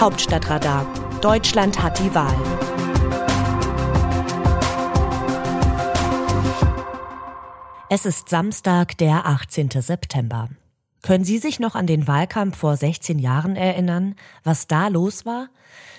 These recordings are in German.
Hauptstadtradar. Deutschland hat die Wahl. Es ist Samstag, der 18. September. Können Sie sich noch an den Wahlkampf vor 16 Jahren erinnern, was da los war?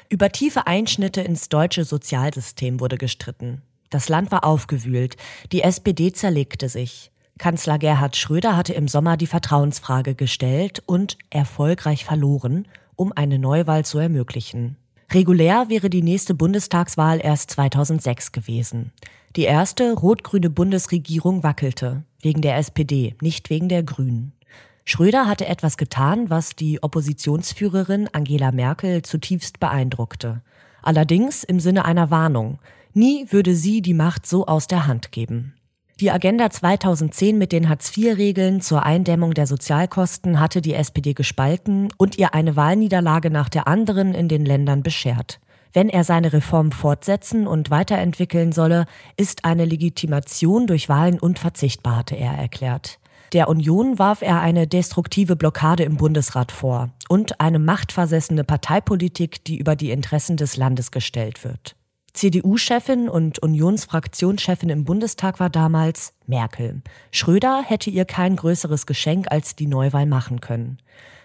Über tiefe Einschnitte ins deutsche Sozialsystem wurde gestritten. Das Land war aufgewühlt, die SPD zerlegte sich. Kanzler Gerhard Schröder hatte im Sommer die Vertrauensfrage gestellt und erfolgreich verloren, um eine Neuwahl zu ermöglichen. Regulär wäre die nächste Bundestagswahl erst 2006 gewesen. Die erste rot-grüne Bundesregierung wackelte, wegen der SPD, nicht wegen der Grünen. Schröder hatte etwas getan, was die Oppositionsführerin Angela Merkel zutiefst beeindruckte. Allerdings im Sinne einer Warnung. Nie würde sie die Macht so aus der Hand geben. Die Agenda 2010 mit den Hartz-IV-Regeln zur Eindämmung der Sozialkosten hatte die SPD gespalten und ihr eine Wahlniederlage nach der anderen in den Ländern beschert. Wenn er seine Reformen fortsetzen und weiterentwickeln solle, ist eine Legitimation durch Wahlen unverzichtbar, hatte er erklärt. Der Union warf er eine destruktive Blockade im Bundesrat vor und eine machtversessene Parteipolitik, die über die Interessen des Landes gestellt wird. CDU-Chefin und Unionsfraktionschefin im Bundestag war damals Merkel. Schröder hätte ihr kein größeres Geschenk als die Neuwahl machen können.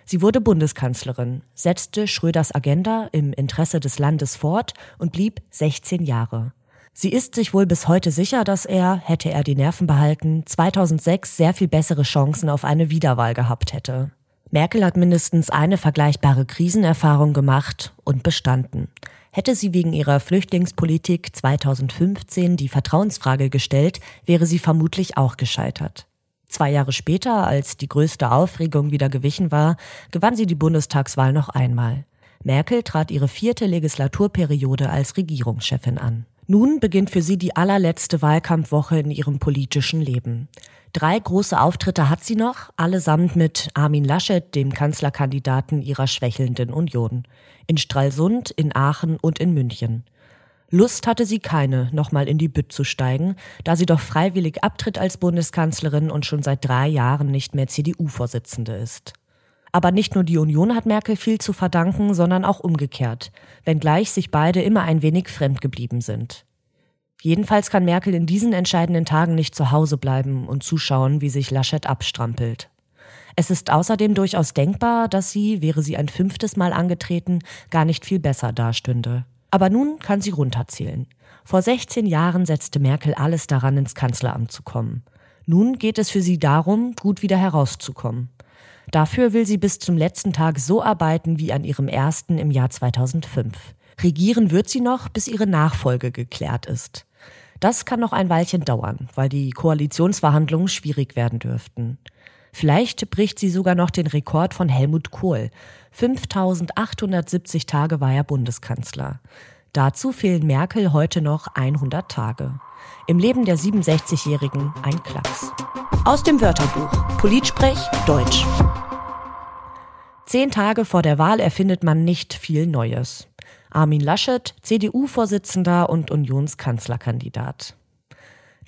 Sie wurde Bundeskanzlerin, setzte Schröders Agenda im Interesse des Landes fort und blieb 16 Jahre. Sie ist sich wohl bis heute sicher, dass er, hätte er die Nerven behalten, 2006 sehr viel bessere Chancen auf eine Wiederwahl gehabt hätte. Merkel hat mindestens eine vergleichbare Krisenerfahrung gemacht und bestanden. Hätte sie wegen ihrer Flüchtlingspolitik 2015 die Vertrauensfrage gestellt, wäre sie vermutlich auch gescheitert. Zwei Jahre später, als die größte Aufregung wieder gewichen war, gewann sie die Bundestagswahl noch einmal. Merkel trat ihre vierte Legislaturperiode als Regierungschefin an. Nun beginnt für sie die allerletzte Wahlkampfwoche in ihrem politischen Leben. Drei große Auftritte hat sie noch, allesamt mit Armin Laschet, dem Kanzlerkandidaten ihrer schwächelnden Union. In Stralsund, in Aachen und in München. Lust hatte sie keine, nochmal in die Bütt zu steigen, da sie doch freiwillig abtritt als Bundeskanzlerin und schon seit drei Jahren nicht mehr CDU-Vorsitzende ist. Aber nicht nur die Union hat Merkel viel zu verdanken, sondern auch umgekehrt, wenngleich sich beide immer ein wenig fremd geblieben sind. Jedenfalls kann Merkel in diesen entscheidenden Tagen nicht zu Hause bleiben und zuschauen, wie sich Laschet abstrampelt. Es ist außerdem durchaus denkbar, dass sie, wäre sie ein fünftes Mal angetreten, gar nicht viel besser dastünde. Aber nun kann sie runterzählen. Vor 16 Jahren setzte Merkel alles daran, ins Kanzleramt zu kommen. Nun geht es für sie darum, gut wieder herauszukommen. Dafür will sie bis zum letzten Tag so arbeiten wie an ihrem ersten im Jahr 2005. Regieren wird sie noch, bis ihre Nachfolge geklärt ist. Das kann noch ein Weilchen dauern, weil die Koalitionsverhandlungen schwierig werden dürften. Vielleicht bricht sie sogar noch den Rekord von Helmut Kohl. 5870 Tage war er Bundeskanzler. Dazu fehlen Merkel heute noch 100 Tage. Im Leben der 67-Jährigen ein Klacks. Aus dem Wörterbuch Politsprech Deutsch. Zehn Tage vor der Wahl erfindet man nicht viel Neues. Armin Laschet, CDU-Vorsitzender und Unionskanzlerkandidat.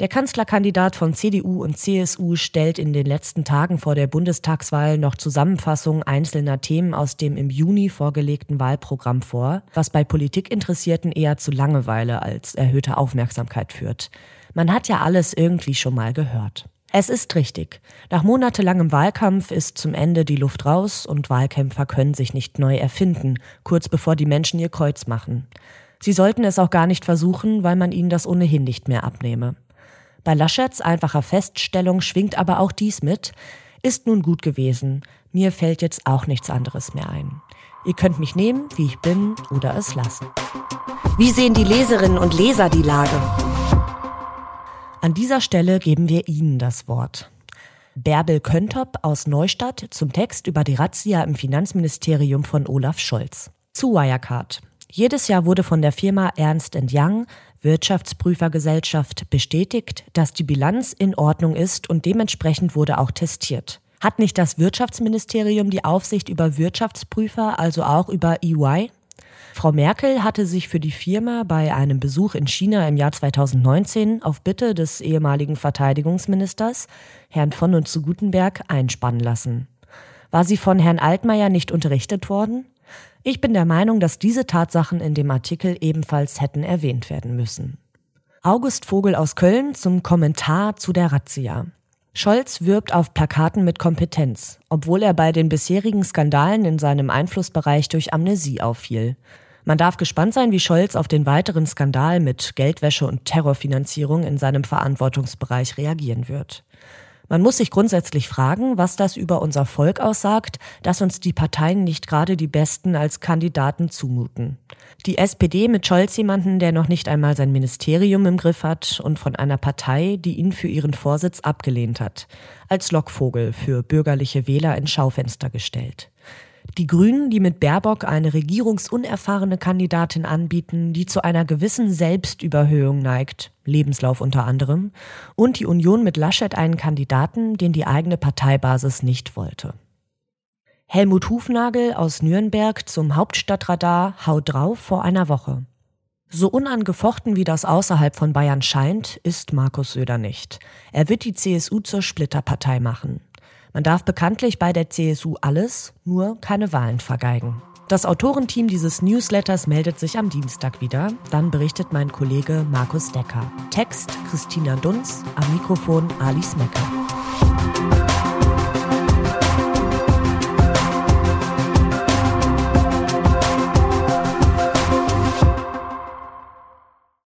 Der Kanzlerkandidat von CDU und CSU stellt in den letzten Tagen vor der Bundestagswahl noch Zusammenfassungen einzelner Themen aus dem im Juni vorgelegten Wahlprogramm vor, was bei Politikinteressierten eher zu Langeweile als erhöhte Aufmerksamkeit führt. Man hat ja alles irgendwie schon mal gehört. Es ist richtig. Nach monatelangem Wahlkampf ist zum Ende die Luft raus und Wahlkämpfer können sich nicht neu erfinden, kurz bevor die Menschen ihr Kreuz machen. Sie sollten es auch gar nicht versuchen, weil man ihnen das ohnehin nicht mehr abnehme. Bei Laschets einfacher Feststellung schwingt aber auch dies mit, ist nun gut gewesen, mir fällt jetzt auch nichts anderes mehr ein. Ihr könnt mich nehmen, wie ich bin, oder es lassen. Wie sehen die Leserinnen und Leser die Lage? An dieser Stelle geben wir Ihnen das Wort. Bärbel Köntop aus Neustadt zum Text über die Razzia im Finanzministerium von Olaf Scholz. Zu Wirecard. Jedes Jahr wurde von der Firma Ernst Young Wirtschaftsprüfergesellschaft bestätigt, dass die Bilanz in Ordnung ist und dementsprechend wurde auch testiert. Hat nicht das Wirtschaftsministerium die Aufsicht über Wirtschaftsprüfer, also auch über EY? Frau Merkel hatte sich für die Firma bei einem Besuch in China im Jahr 2019 auf Bitte des ehemaligen Verteidigungsministers, Herrn von und zu Gutenberg, einspannen lassen. War sie von Herrn Altmaier nicht unterrichtet worden? Ich bin der Meinung, dass diese Tatsachen in dem Artikel ebenfalls hätten erwähnt werden müssen. August Vogel aus Köln zum Kommentar zu der Razzia. Scholz wirbt auf Plakaten mit Kompetenz, obwohl er bei den bisherigen Skandalen in seinem Einflussbereich durch Amnesie auffiel. Man darf gespannt sein, wie Scholz auf den weiteren Skandal mit Geldwäsche und Terrorfinanzierung in seinem Verantwortungsbereich reagieren wird. Man muss sich grundsätzlich fragen, was das über unser Volk aussagt, dass uns die Parteien nicht gerade die Besten als Kandidaten zumuten. Die SPD mit Scholz jemanden, der noch nicht einmal sein Ministerium im Griff hat und von einer Partei, die ihn für ihren Vorsitz abgelehnt hat, als Lockvogel für bürgerliche Wähler ins Schaufenster gestellt. Die Grünen, die mit Baerbock eine regierungsunerfahrene Kandidatin anbieten, die zu einer gewissen Selbstüberhöhung neigt, Lebenslauf unter anderem, und die Union mit Laschet einen Kandidaten, den die eigene Parteibasis nicht wollte. Helmut Hufnagel aus Nürnberg zum Hauptstadtradar haut drauf vor einer Woche. So unangefochten wie das außerhalb von Bayern scheint, ist Markus Söder nicht. Er wird die CSU zur Splitterpartei machen. Man darf bekanntlich bei der CSU alles, nur keine Wahlen vergeigen. Das Autorenteam dieses Newsletters meldet sich am Dienstag wieder. Dann berichtet mein Kollege Markus Decker. Text Christina Dunz, am Mikrofon Alice Mecker.